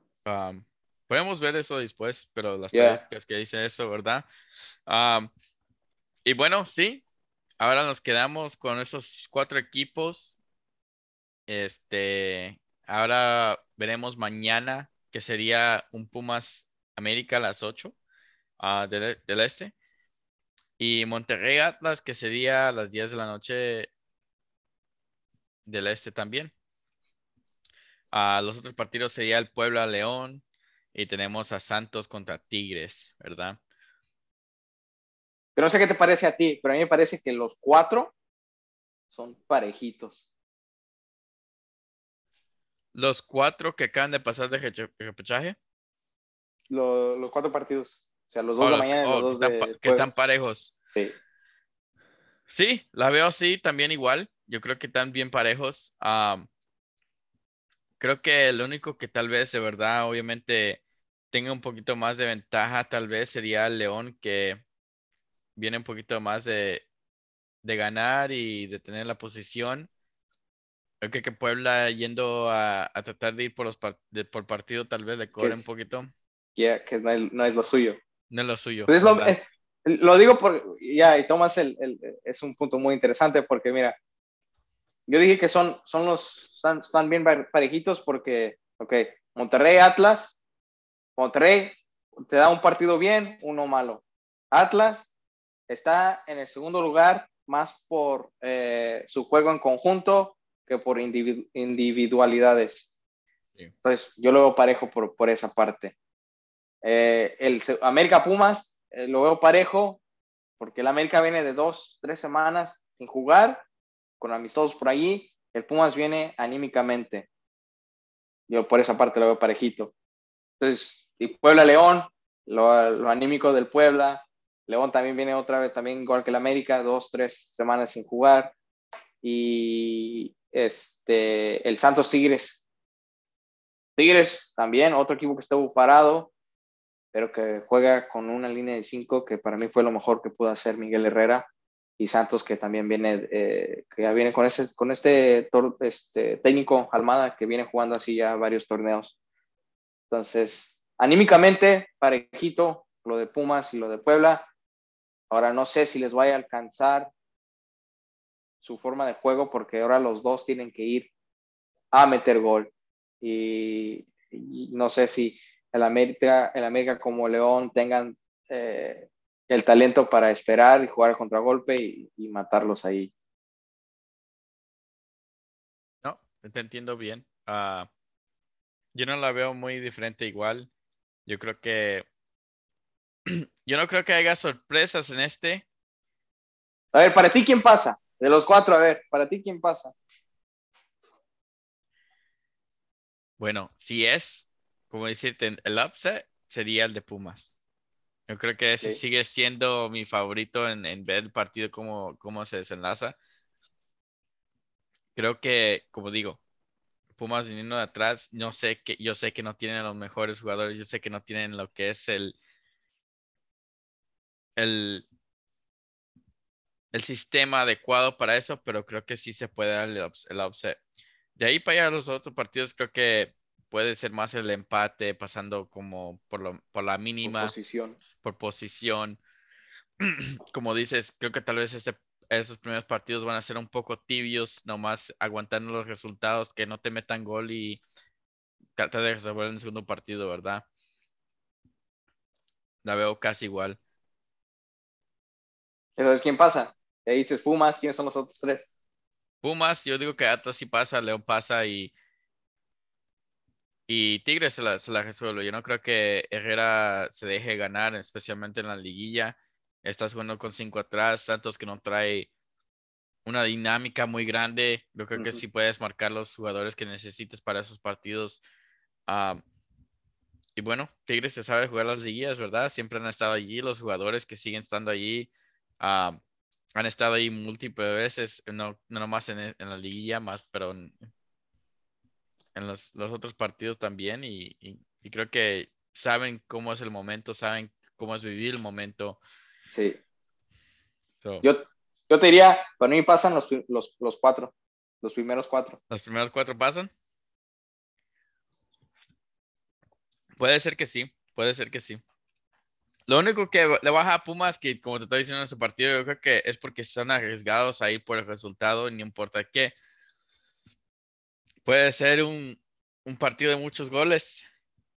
podemos ver eso después, pero las yeah. que dice eso, ¿verdad? y bueno, sí, ahora nos quedamos con esos cuatro equipos. Este, ahora veremos mañana que sería un Pumas América a las 8 uh, del, del, este. Y Monterrey Atlas que sería a las 10 de la noche del este también. Uh, los otros partidos sería el Puebla León y tenemos a Santos contra Tigres, ¿verdad? Pero no sé qué te parece a ti, pero a mí me parece que los cuatro son parejitos. Los cuatro que acaban de pasar de repechaje. los cuatro partidos. O sea, los dos de la mañana y los dos de. Que están parejos. Sí. Sí, la veo así también igual. Yo creo que están bien parejos. creo que el único que tal vez de verdad, obviamente, tenga un poquito más de ventaja, tal vez sería el León, que viene un poquito más de, ganar y de tener la posición. Creo que, Puebla yendo a, tratar de ir por los por partido tal vez le cobre un poquito. Ya, que no es, lo suyo. No es lo suyo. Pues eh, lo, digo por, ya, y Tomás el, es un punto muy interesante porque mira, yo dije que son, son los, están, están bien parejitos porque, ok, Monterrey, Atlas, Monterrey te da un partido bien, uno malo. Atlas Está en el segundo lugar más por eh, su juego en conjunto que por individualidades. Entonces, yo lo veo parejo por, por esa parte. Eh, el América Pumas eh, lo veo parejo porque el América viene de dos, tres semanas sin jugar, con amistosos por allí. El Pumas viene anímicamente. Yo por esa parte lo veo parejito. Entonces, y Puebla León, lo, lo anímico del Puebla, León también viene otra vez, también igual que el América, dos, tres semanas sin jugar. Y este, el Santos Tigres. Tigres también, otro equipo que estuvo parado, pero que juega con una línea de cinco, que para mí fue lo mejor que pudo hacer Miguel Herrera. Y Santos, que también viene, eh, que ya viene con, ese, con este, este técnico Almada, que viene jugando así ya varios torneos. Entonces, anímicamente, parejito, lo de Pumas y lo de Puebla. Ahora no sé si les vaya a alcanzar su forma de juego porque ahora los dos tienen que ir a meter gol. Y, no sé si el América, el América como León tengan eh, el talento para esperar y jugar contra golpe y, matarlos ahí. No, te entiendo bien. Ah, yo no la veo muy diferente igual. Yo creo que yo no creo que haya sorpresas en este. A ver, para ti, ¿quién pasa? De los cuatro, a ver, para ti, ¿quién pasa? Bueno, si es, como decirte, el upset, sería el de Pumas. Yo creo que ese Sí. sigue siendo mi favorito en, en ver el partido, cómo, cómo se desenlaza. Creo que, como digo, Pumas viniendo de atrás, no sé que, yo sé que no tienen los mejores jugadores, yo sé que no tienen lo que es el, el, el sistema adecuado para eso, pero creo que sí se puede dar el, ups- el upset. De ahí para allá los otros partidos creo que puede ser más el empate, pasando como por, lo, por la Por mínima, posición. por posición. Como dices, creo que tal vez este, esos primeros partidos van a ser un poco tibios, nomás aguantando los resultados, que no te metan gol y trata de resolver en el segundo partido, ¿verdad? La veo casi igual. ¿Sabes quién pasa? Ahí dices Pumas, ¿quiénes son los otros tres? Pumas, yo digo que Atlas sí pasa, León pasa y, y Tigres se la, se la resuelve. Yo no creo que Herrera se deje ganar, especialmente en la liguilla. Estás jugando con cinco atrás, Santos que no trae una dinámica muy grande. Yo creo que sí puedes marcar los jugadores que necesites para esos partidos. Ah, y bueno, Tigres se sabe jugar las liguillas, ¿verdad? Siempre han estado allí, los jugadores que siguen estando allí ah, han estado ahí múltiples veces, no, no nomás en, en la liguilla, más, pero en, en los, los otros partidos también. Y, y- y creo que saben cómo es el momento, saben cómo es vivir el momento. Sí. So, Yo, yo te diría, para mí pasan los, los, los cuatro, los primeros cuatro. ¿Los primeros cuatro pasan? Puede ser que sí, puede ser que sí. Lo único que le baja a Pumas, que como te estoy diciendo en su partido, yo creo que es porque están arriesgados a ir por el resultado, no importa qué. Puede ser un, un partido de muchos goles,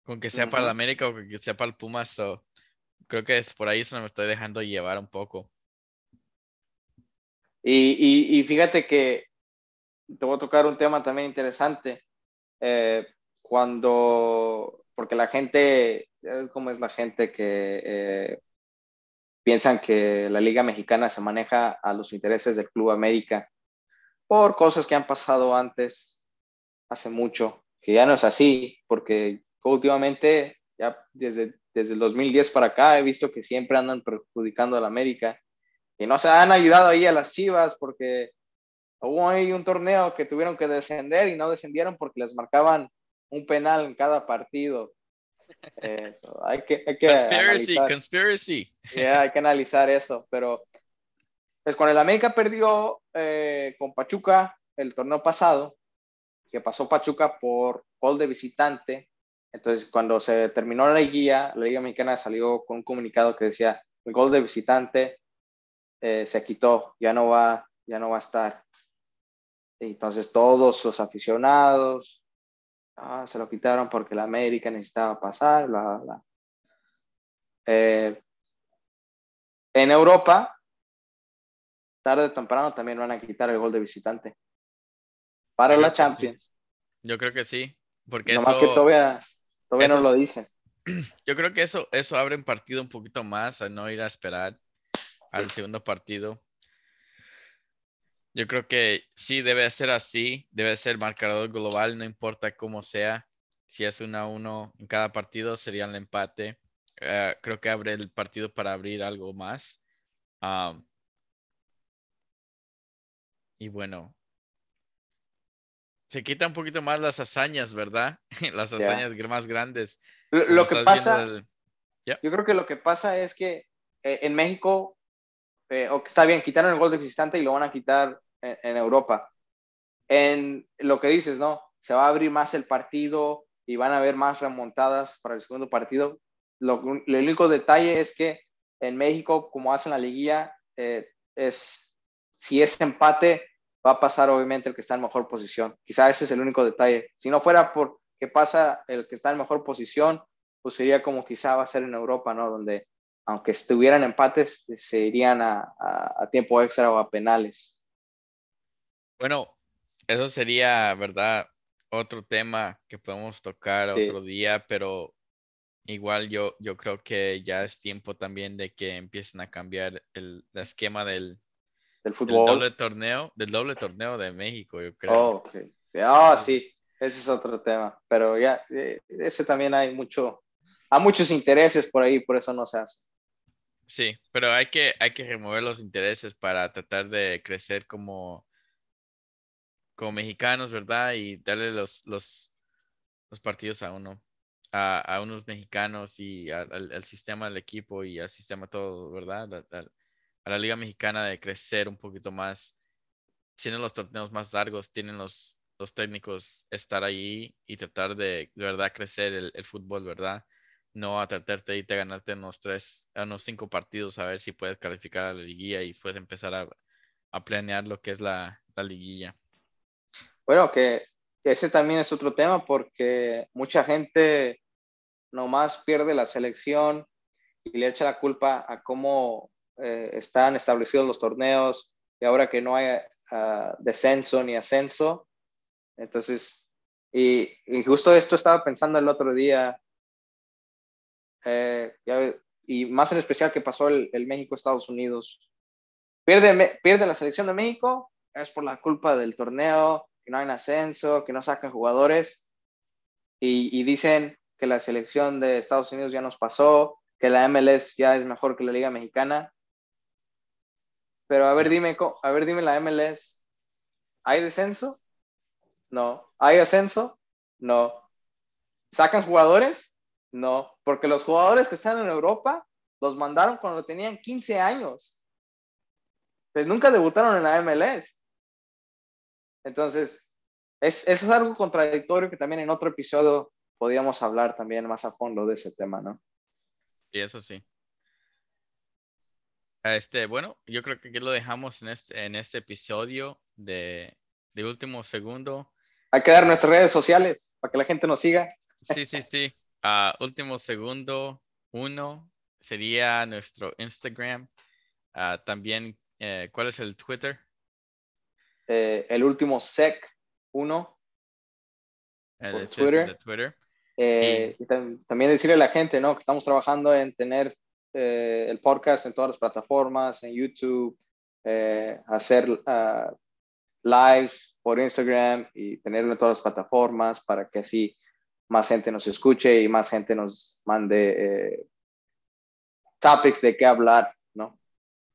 con que sea para el América o que sea para el Pumas. so, creo que es por ahí eso me estoy dejando llevar un poco. Y, y, y fíjate que te voy a tocar un tema también interesante. Eh, cuando, porque la gente, ¿cómo es la gente que eh, piensan que la Liga Mexicana se maneja a los intereses del Club América por cosas que han pasado antes, hace mucho, que ya no es así, porque últimamente, ya desde, desde el 2010 para acá, he visto que siempre andan perjudicando a la América y no se han ayudado ahí a las Chivas porque hubo ahí un torneo que tuvieron que descender y no descendieron porque les marcaban un penal en cada partido. Eso, hay que, hay que Conspiracy, analizar, conspiracy. yeah, hay que analizar eso, pero pues con el América perdió eh, con Pachuca el torneo pasado, que pasó Pachuca por gol de visitante. Entonces, cuando se terminó la guía, la Liga Mexicana salió con un comunicado que decía el gol de visitante eh, se quitó, ya no va, ya no va a estar. Entonces todos los aficionados ah, se lo quitaron porque la América necesitaba pasar, bla, bla, bla. Eh, en Europa, tarde o temprano también van a quitar el gol de visitante. Para la sí. Champions. Yo creo que sí, porque Nomás eso, que todavía, todavía eso no lo dicen. yo creo que eso, eso abre un partido un poquito más a no ir a esperar al segundo partido. Yo creo que sí debe ser así, debe ser marcador global, no importa cómo sea. Si es 1 a 1 en cada partido, sería el empate. Eh, creo que abre el partido para abrir algo más. Am, y bueno, se quita un poquito más las hazañas, ¿verdad? Las hazañas gr- más grandes. Lo, lo que pasa, el- yo creo que lo que pasa es que eh, en México, eh, o está bien, quitaron el gol de visitante y lo van a quitar en, Europa. En lo que dices, ¿no? Se va a abrir más el partido y van a haber más remontadas para el segundo partido. Lo, el único detalle es que en México, como hacen la liguilla, eh, es si es empate, va a pasar obviamente el que está en mejor posición. Quizá ese es el único detalle. Si no fuera por que pasa el que está en mejor posición, pues sería como quizá va a ser en Europa, ¿no? Donde aunque estuvieran empates, se irían a, a, a tiempo extra o a penales. Bueno, eso sería, ¿verdad? Otro tema que podemos tocar Sí. otro día, pero igual yo, yo creo que ya es tiempo también de que empiecen a cambiar el, esquema del, del fútbol. doble torneo, del doble torneo de México, yo creo. Oh, okay. Ah, sí, ese es otro tema. Pero ya, eh, ese también hay mucho, hay muchos intereses por ahí, por eso no se hace. Sí, pero hay que, hay que remover los intereses para tratar de crecer como, mexicanos, ¿verdad? Y darle los, los, los partidos a uno, a, a unos mexicanos y al, sistema del equipo y al sistema todo, ¿verdad? A, la Liga Mexicana de crecer un poquito más. Tienen los torneos más largos, tienen los, los técnicos estar ahí y tratar de, de verdad crecer el, el fútbol, ¿verdad? No a tratarte de irte a ganarte unos tres, unos cinco partidos a ver si puedes calificar a la liguilla y puedes empezar a, planear lo que es la, liguilla. Bueno, que ese también es otro tema porque mucha gente nomás pierde la selección y le echa la culpa a cómo eh, están establecidos los torneos y ahora que no hay ah, descenso ni ascenso. Entonces, y, y, justo esto estaba pensando el otro día eh, y más en especial que pasó el, México-Estados Unidos. Pierde, pierde la selección de México, es por la culpa del torneo, que no hay ascenso, que no sacan jugadores, y, dicen que la selección de Estados Unidos ya nos pasó, que la MLS ya es mejor que la Liga Mexicana. Pero a ver, dime, a ver, dime la MLS, ¿hay descenso? No. ¿Hay ascenso? No. ¿Sacan jugadores? No, porque los jugadores que están en Europa los mandaron cuando tenían 15 años. Pues nunca debutaron en la MLS. Entonces, es, eso es algo contradictorio que también en otro episodio podríamos hablar también más a fondo de ese tema, ¿no? Sí, eso sí. Este, bueno, yo creo que aquí lo dejamos en este, en este episodio de, de último segundo. Hay que dar nuestras redes sociales para que la gente nos siga. Sí, sí, sí. Uh, último segundo, uno sería nuestro Instagram. Uh, también, eh, ¿cuál es el Twitter? Eh, el último sec, uno. El Twitter. Twitter. Eh, y... también decirle a la gente, ¿no? Que estamos trabajando en tener el podcast en todas las plataformas, en YouTube, hacer uh, lives por Instagram y tenerlo en todas las plataformas para que así más gente nos escuche y más gente nos mande eh, topics de qué hablar, ¿no?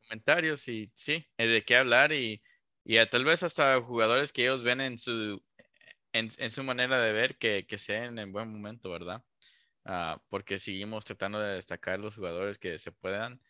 Comentarios y sí, de qué hablar y, y tal vez hasta jugadores que ellos ven en su, en, su manera de ver que, que sean en buen momento, ¿verdad? Ah, porque seguimos tratando de destacar los jugadores que se puedan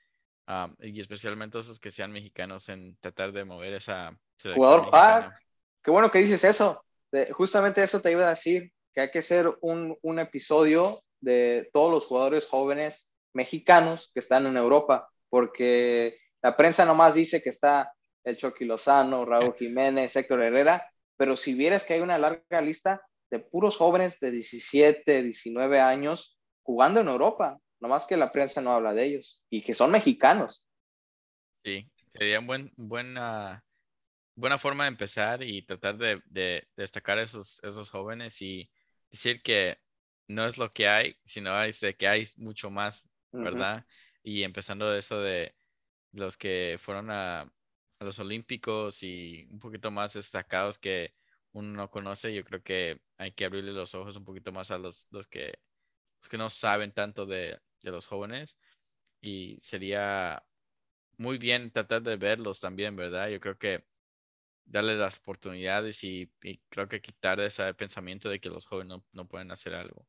ah, y especialmente esos que sean mexicanos en tratar de mover esa jugador ah, qué bueno que dices eso justamente eso te iba a decir que hay que hacer un, un episodio de todos los jugadores jóvenes mexicanos que están en Europa, porque la prensa nomás dice que está el Chucky Lozano, Raúl Jiménez, Héctor Herrera, pero si vieras que hay una larga lista de puros jóvenes de 17, 19 años jugando en Europa, nomás que la prensa no habla de ellos y que son mexicanos. Sí, sería un buen, buena, buena forma de empezar y tratar de, de destacar esos, esos jóvenes y decir que no es lo que hay, sino es que hay mucho más, ¿verdad? Y empezando de eso de los que fueron a, los Olímpicos y un poquito más destacados que uno no conoce, yo creo que hay que abrirle los ojos un poquito más a los, los, que, los que no saben tanto de, de los jóvenes y sería muy bien tratar de verlos también, ¿verdad? Yo creo que darles las oportunidades y, creo que quitar ese pensamiento de que los jóvenes no, pueden hacer algo.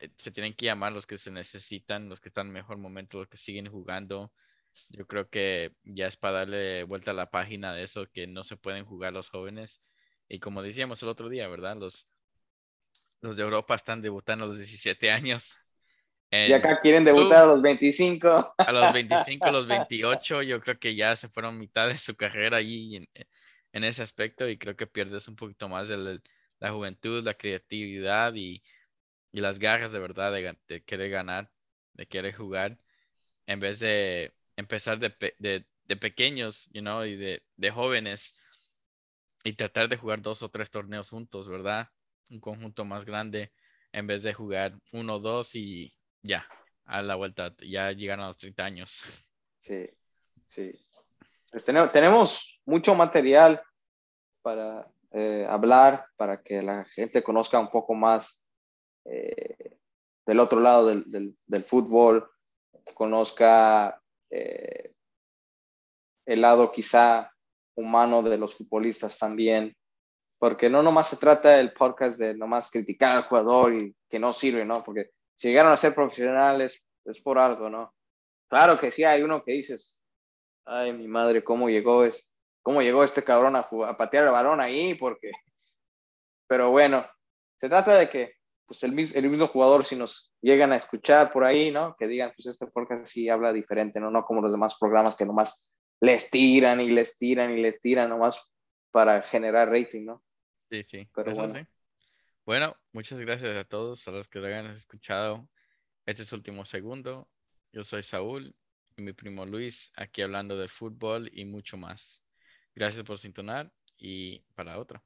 Eh, se tienen que llamar los que se necesitan, los que están en mejor momento, los que siguen jugando. Yo creo que ya es para darle vuelta a la página de eso, que no se pueden jugar los jóvenes. Y como decíamos el otro día, ¿verdad? Los, los de Europa están debutando a los 17 años y acá quieren debutar a los 25. A los 25, a los 28, yo creo que ya se fueron mitad de su carrera allí en, en ese aspecto y creo que pierdes un poquito más de la, juventud, la creatividad y, y, las garras de verdad de, querer ganar, de querer jugar, en vez de empezar de, de, de pequeños, you know, y de, de jóvenes y tratar de jugar dos o tres torneos juntos, ¿verdad? Un conjunto más grande en vez de jugar uno, dos y ya, a la vuelta, ya llegaron a los 30 años. Sí, sí. Pues tenemos, mucho material para eh, hablar, para que la gente conozca un poco más eh, del otro lado del, del, fútbol, conozca eh, el lado quizá humano de los futbolistas también, porque no nomás se trata el podcast de nomás criticar al jugador y que no sirve, ¿no? Porque si llegaron a ser profesionales es por algo, ¿no? Claro que sí hay uno que dices, ay, mi madre, ¿cómo llegó, es, cómo llegó este cabrón a, a patear el balón ahí? Porque, pero bueno, se trata de que pues el, el, mismo jugador, si nos llegan a escuchar por ahí, ¿no? Que digan, pues este podcast sí habla diferente, ¿no? No como los demás programas que nomás les tiran y les tiran y les tiran nomás para generar rating, ¿no? Sí, sí. Pero bueno. Bueno, muchas gracias a todos, a los que lo hayan escuchado este es último segundo. Yo soy Saúl y mi primo Luis, aquí hablando de fútbol y mucho más. Gracias por sintonar y para otra.